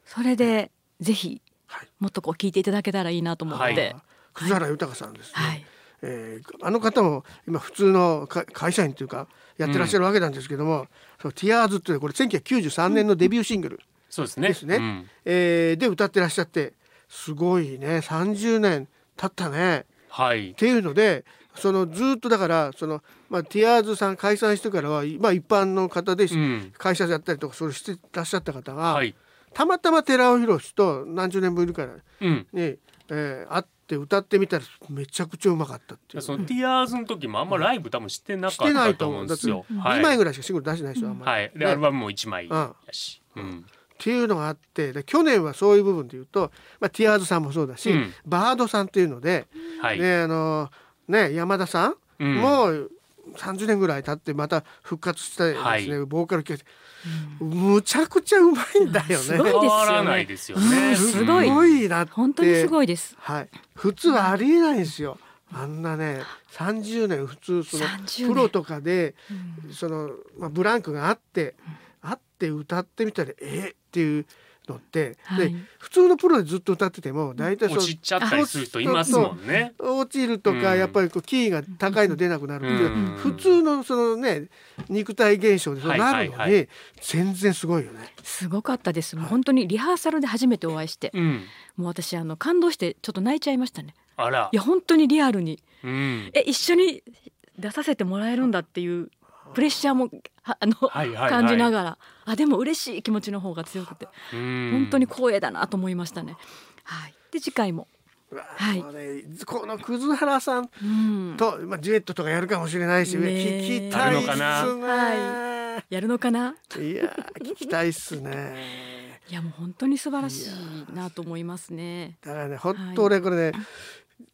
それで、ぜひ
はい。
もっとこう聞いていただけたらいいなと思って。
はい
はい、
葛原豊さんですね。
はい、
えーあの方も今普通のか会社員というかやってらっしゃるわけなんですけども、そうティアーズっていうこれ1993年のデビューシングル、
そうですね
ですね
うん
えーで歌ってらっしゃってすごいね。30年経ったね。
はい。
っていうのでそのずっとだからその、まあ、ティアーズさん解散してからは、まあ、一般の方で、
うん。
会社やったりとかそれしてらっしゃった方が、
はい。
たまたま寺尾宏と何十年ぶりから
うん。
ね、えー会って歌ってみたらめちゃくちゃうまかったっていう。
そのティアーズの時もあんまライブ多分してなかったと思
うん
ですよ。
2
はい。
枚ぐらいしかシングル出してないでしょ、あんまり。
はい。で
ね。
アルバムも一枚
うん。
やし。うん。
っていうのがあってで去年はそういう部分で言うと、まあ、ティアーズさんもそうだし、
うん。
バードさんっていうので、
はい。
ねあのね山田さん、
うん。
もう30年ぐらい経ってまた復活したですね、
はい。
ボーカル系むちゃくちゃうまいんだよね。
すごい
変わらないですよ
うん
ね。
すごい。
すなって。
本当にすごいです。
はい、普通はありえないんですよ。あんなね30年普通その
30年。
プロとかで
うん。
その、まあ、ブランクがあって、あって歌ってみたらえーっていうのって、
はい
で普通のプロでずっと歌ってても大体そう
落ちちゃったりする人いますもんね。
落ちるとか、
うん
やっぱりこうキーが高いの出なくなるっていう、
うん
普通のそのね肉体現象でそうなるのに、全然すごいよね。
すごかったです。もう本当にリハーサルで初めてお会いして、
うん。
もう私あの感動してちょっと泣いちゃいましたね。
あら
い。や本当にリアルに
うん。
え一緒に出させてもらえるんだっていうプレッシャーもはあの、
はいはいはい
感じながらあでも嬉しい気持ちの方が強くて
うん
本当に光栄だなと思いましたね。はい。で次回も、はい
ねこの葛原さん
うん、
と、まあ、デュエットとかやるかもしれないし、
ねえ
聞きたいっすね。
やるのかな？
い、や聞きたいっすね。
いやもう本当に素晴らしいなと思いますね。
だからね本当俺これね、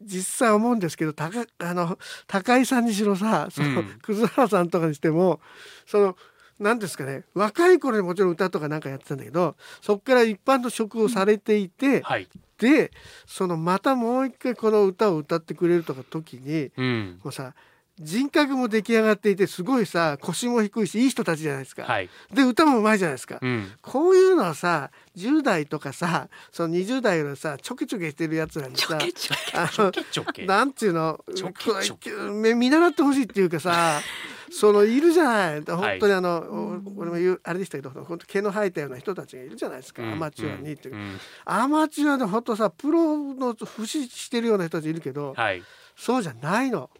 実際思うんですけど高あの高井さんにしろさその、
うん
葛原さんとかにしてもその何ですかね若い頃にもちろん歌とかなんかやってたんだけどそこから一般の職をされていて、
はい。
でそのまたもう一回この歌を歌ってくれるとか時に
うん。
もうさ人格も出来上がっていてすごいさ腰も低いしいい人たちじゃないですか。
はい。
で歌もうまいじゃないですか。
うん。
こういうのはさ10代とかさその20代のさちょけちょけしてるやつらにさなんていうの見習ってほしいっていうかさそのいるじゃない本当にあの、お俺も言うあれでしたけど本当毛の生えたような人たちがいるじゃないですか、
うん
アマチュアにっていう、
うん
アマチュアで本当さプロの不死してるような人たちいるけど、
はい。
そうじゃないの。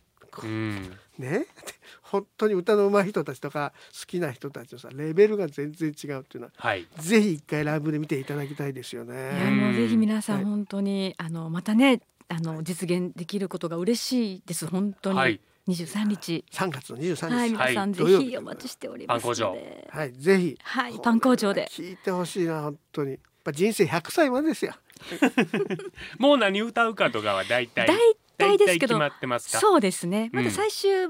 うん。
ね？本当に歌の上手い人たちとか好きな人たちのさレベルが全然違うっていうのは
はい。
ぜひ一回ライブで見ていただきたいですよ
いや
ね。
もうぜひ皆さ
はい。
ん本当に、あのまたねあの実現できることが嬉しいです。本当に、
はい。
23日。
3月の23日、
はい皆さん
はい。
ぜひお待ちしておりますの
パン工場。
で
はい、ぜひ。
はいパン工場で。
聞いてほしいな本当に。やっぱ人生100歳までですよ。
もう何歌うかとかは大体。
大体ですけど
大体決まってますか？
そうですね。まだ最終、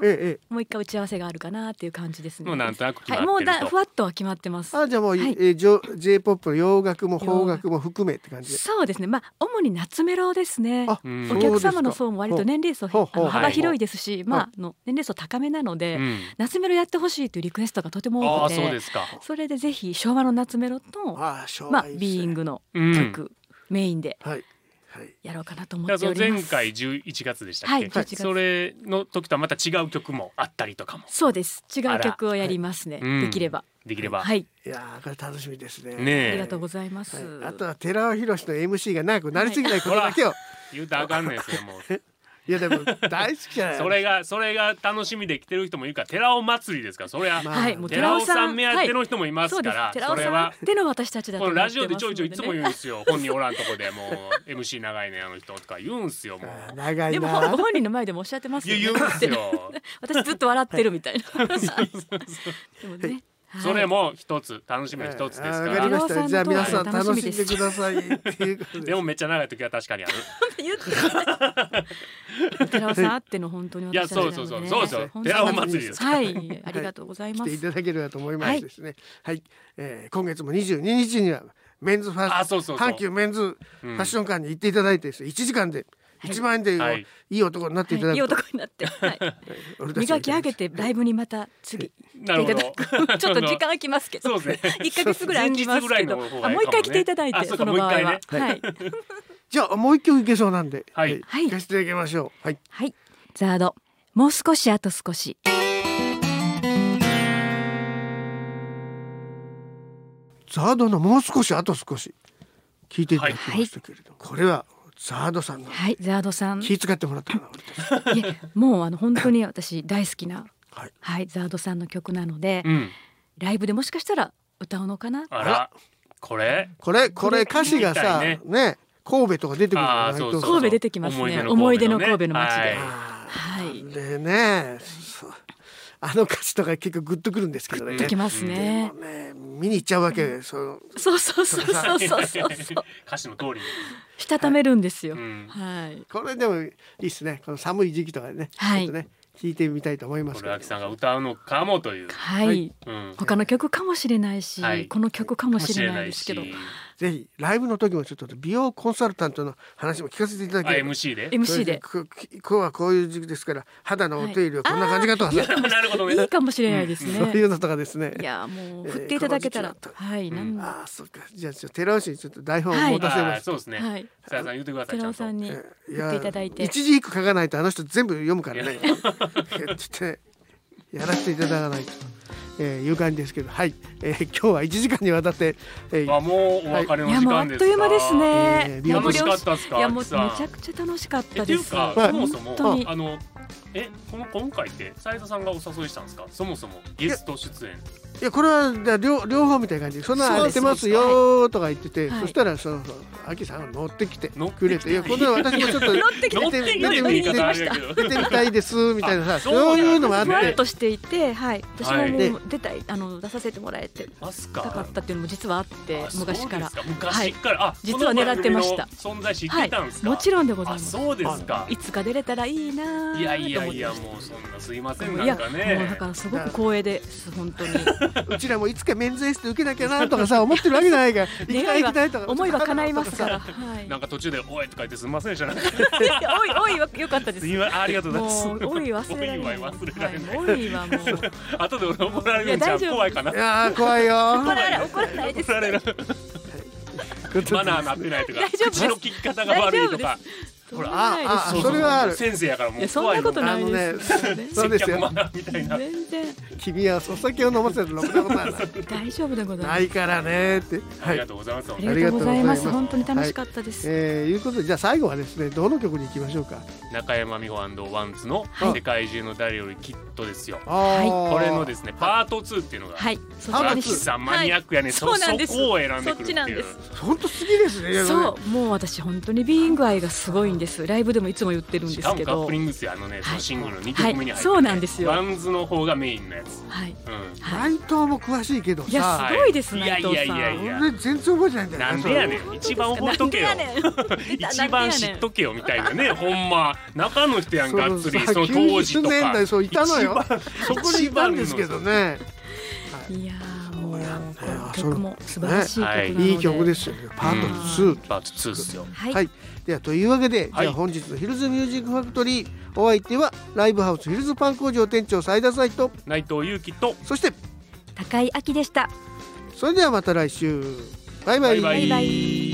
もう一回打ち合わせがあるかなっていう感じですね。
もうなんとなく決ま
はいもう
ってると。
だふわっとは決まってます。
え。あじゃあもう、
はい。
えー、ジョ J-POP の洋楽も邦楽も含めって感じで。
そうですね。まあ主に夏メロですね。お客様の層も割と年齢層あの
はい。
幅広いですし、まああの年齢層高めなので、
うん。
夏メロやってほしいというリクエストがとても多くて
そうですか。
それでぜひ昭和の夏メロと
ああ昭
まあビーイングの
うん。
曲、メインで
はいはい。
やろうかなと思っております。
前回11月でしたっけ、
はい11月。
それの時とはまた違う曲もあったりとかも。
そうです。違う曲をやりますね、
うん。
できれば。
できれば、
はい。
いやーこれ楽しみですね。
ねえ。
ありがとうございます、
はい、あとは寺尾博の MC が長くなりすぎないことだけを、
言うたらあかんねんですよもう
い、やでも大好きじゃない
それがそれが楽しみで来てる人もいるから寺尾祭りですからそれは、
まあ
はいもう
寺尾さん目当ての人もいますから、
寺尾さ
それは。
んでの私たちだと
このラジオでちょいちょいいつも言うん
の
ですよ本人おらんとこでもう MC 長いねあの人とか言うんすよもう。
長い
ででもご本人の前でもおっしゃってます
いや
よね
言うんすよ。
私ずっと笑ってるみたいな。でもね、はい
それも一つ楽しみの一つです
か
ら。
ました。じゃあ皆さん
楽
楽しん
で
くださいっていうことで
でもめっちゃ長い時は確かにある。
言って寺尾さんあっての本当に
いや
私たちなので、ね、
そうそうそうそうですよ
本当に
寺尾祭りです。
はい。ありがとうござい
来
ます、
ていただければと思いますですね。はい、えー今月も22日にはメンズファッ
あそうそうそう。
阪急メンズファッション館に行っていただいてですね1時間で1万円で
はい。
いい男になっていた
はい、いい男になって、はい、
俺たちは
磨き上げてライブにまた次
なるほど。
来ていただく。ちょっと時間空きますけど。
そうですね。
一ヶ月ぐらい空きますけど
ね
あもう一回来ていただい
あ
て
そ
の場合は
一回ね。
は。い。
じゃあもう一曲いけそうなんで、
はい。
はい。
聞ていきましょう。はい。
はい。ザード。もう少しあと少し。
ザードのもう少しあと少し聞いていただきましたけれども、これはザードさんの
はいザードさん。い
気遣ってもらったかな俺たち。
えもうあの本当に私大好きな
はい。
はいザードさんの曲なので、
うん。
ライブでもしかしたら歌うのかな？
あらこれ？
これこれ歌詞がさ
聞き
ね。神戸とか出てくる
神戸出てきますね。思
思い
い出の
神戸の
街で、
はい
はい。
でねそうあの歌詞とか結構グッとくるんですけどね。
できますね。
でもね見に行っちゃうわけそう
そうそうそうそうそうそう。
歌詞の通りに。
したためるんですよ、
うん
はい。
これでもいいっすね。この寒い時期とかでね、
はい。
ちょっとね聞いてみたいと思いますけど。
これ秋さんが歌うのかもという、
はい、
はい。
うん、
他の曲かもしれないし、
はい。
この曲かもしれないですけど
ぜひライブの時もちょっと美容コンサルタントの話も聞かせていただ
あ
ければ。
MC で
MC で？
こ今日はこういう時期ですから肌のお手入れはこんな感じかとかさ、
なるほどね
いいかもしれないですね。
そういうのとかですね。
いやもう
えー
振っていただけたら、
この時期
はい、
うん
なん
ああそうか。じゃあちょっと寺尾氏にちょっと台本を
はい
持たせます、
あそうですね。
はい、
さやさん言ってください
寺尾さんに
えー
振っていただいて、
一字一句書かないとあの人全部読むからね。ちょっとねやらせていただかないと、えーいう感じですけどはい、えー今日は1時間にわたって、えー
あもうお別れの
いやもうあっ
時間です
という間です
え
ね。
ー
楽しかったですか
いやもうめちゃくちゃ楽しかっ
えっていう
たです。
か
はい。
そもそも
本当に。
あのえこの今回って斉藤さんがお誘いしたんですか？そもそもゲスト出演
いやこれは両両方みたいな感じ。でそんなやってますよとか言ってて、
はい。
そしたらそうそう秋さんが乗ってきてくれていやこの私もちょっと
乗ってきて
出てみたい。ですみたいなさ
あ
そういうのもあっ
ふわ
て
っとしていて、はい、私も
はい。
もう出たい、あの出させてもらえてたか
か
ったっていうのも実はあって
あ
昔から。
昔から、あ
実は狙ってました。
存在知っ
はい
てたんですか、
もちろんでござい
あ
ます。
そうですか。
い。つか出れたらいいなー
いやいやいやもうそんなすいません
いや
なんか
もうだ
ね
からすごく光栄です本当に
うちらもいつかメンズエステ受けなきゃなとかさ思ってるわけじゃないから 行きたい行きたいとか
思いは叶いますから。はい。
なんか途中で「おい」とか言ってすみませんでしたなんか。
おいおいは良かったです。
すいませんありがとうございます。
おい忘れられない
おいは忘れられない、
はいおいはもう。
後で俺怒られるんじゃん。
いや大丈夫。
怖いかな。い
やー怖いよ。
怒られ怒らないです。
怒られる。マナーなってないとか。
大丈夫です。
口の聞き方が悪いとか
ほら
ああそれはある。
先生やからも
いうやそんなことないです
ね。そうですよ
全然。
君はお酒を飲ませるろくなことはない。
大丈夫でございます
ないからねって。はい。
ありがとうございます。
ありがとうございます。本当に楽しかったです。
えー、いうことでじゃあ最後はですねどの曲に行きましょうか？
中山美穂 WANDS の
はい。
世界中の誰よりきっとですよ。
あー。
これのですねパート2っていうのが
はい。そ
パート
秋さんマニアックやね、
はい。
そ
そうなんです。
そこを選んでくるっていう。
ちなんです。
本当好きですね
そう。もう私本当に Being 愛がすごいんです。ライブでもいつも言ってるん
し
ですけど。
かもカップリングですよあのね、そのシングルの2
はい
曲目に入ってて、
そうなんですよ。
WANDS の方がメインのやつ、
はい。
うん。
はい。
内藤も詳しいけど
いや
さ
すごいです
はい。
内藤さん。
いやいやいやいや。
俺全然覚えてないんだよ
なんでやねん。一番覚えとけよ。
なんでやねん。
一番知っとけよみたいなねほんま。中の人やんがっつりその当時
90
とか。
年代そういたのよ。
一番
そこにいたんですけどね。
い。や曲も素晴らしい曲なので、
ね
い。い曲ですよ。ねパート2
パート2ですよ。
はい、
はい、ではというわけで、
はい。
じゃあ本日のヒルズミュージックファクトリーお相手はライブハウスヒルズパン工場店長斉田斎と
内藤裕樹と
そして
高井明でした。
それではまた来週。バイバイ
バイバイ。
バイバイ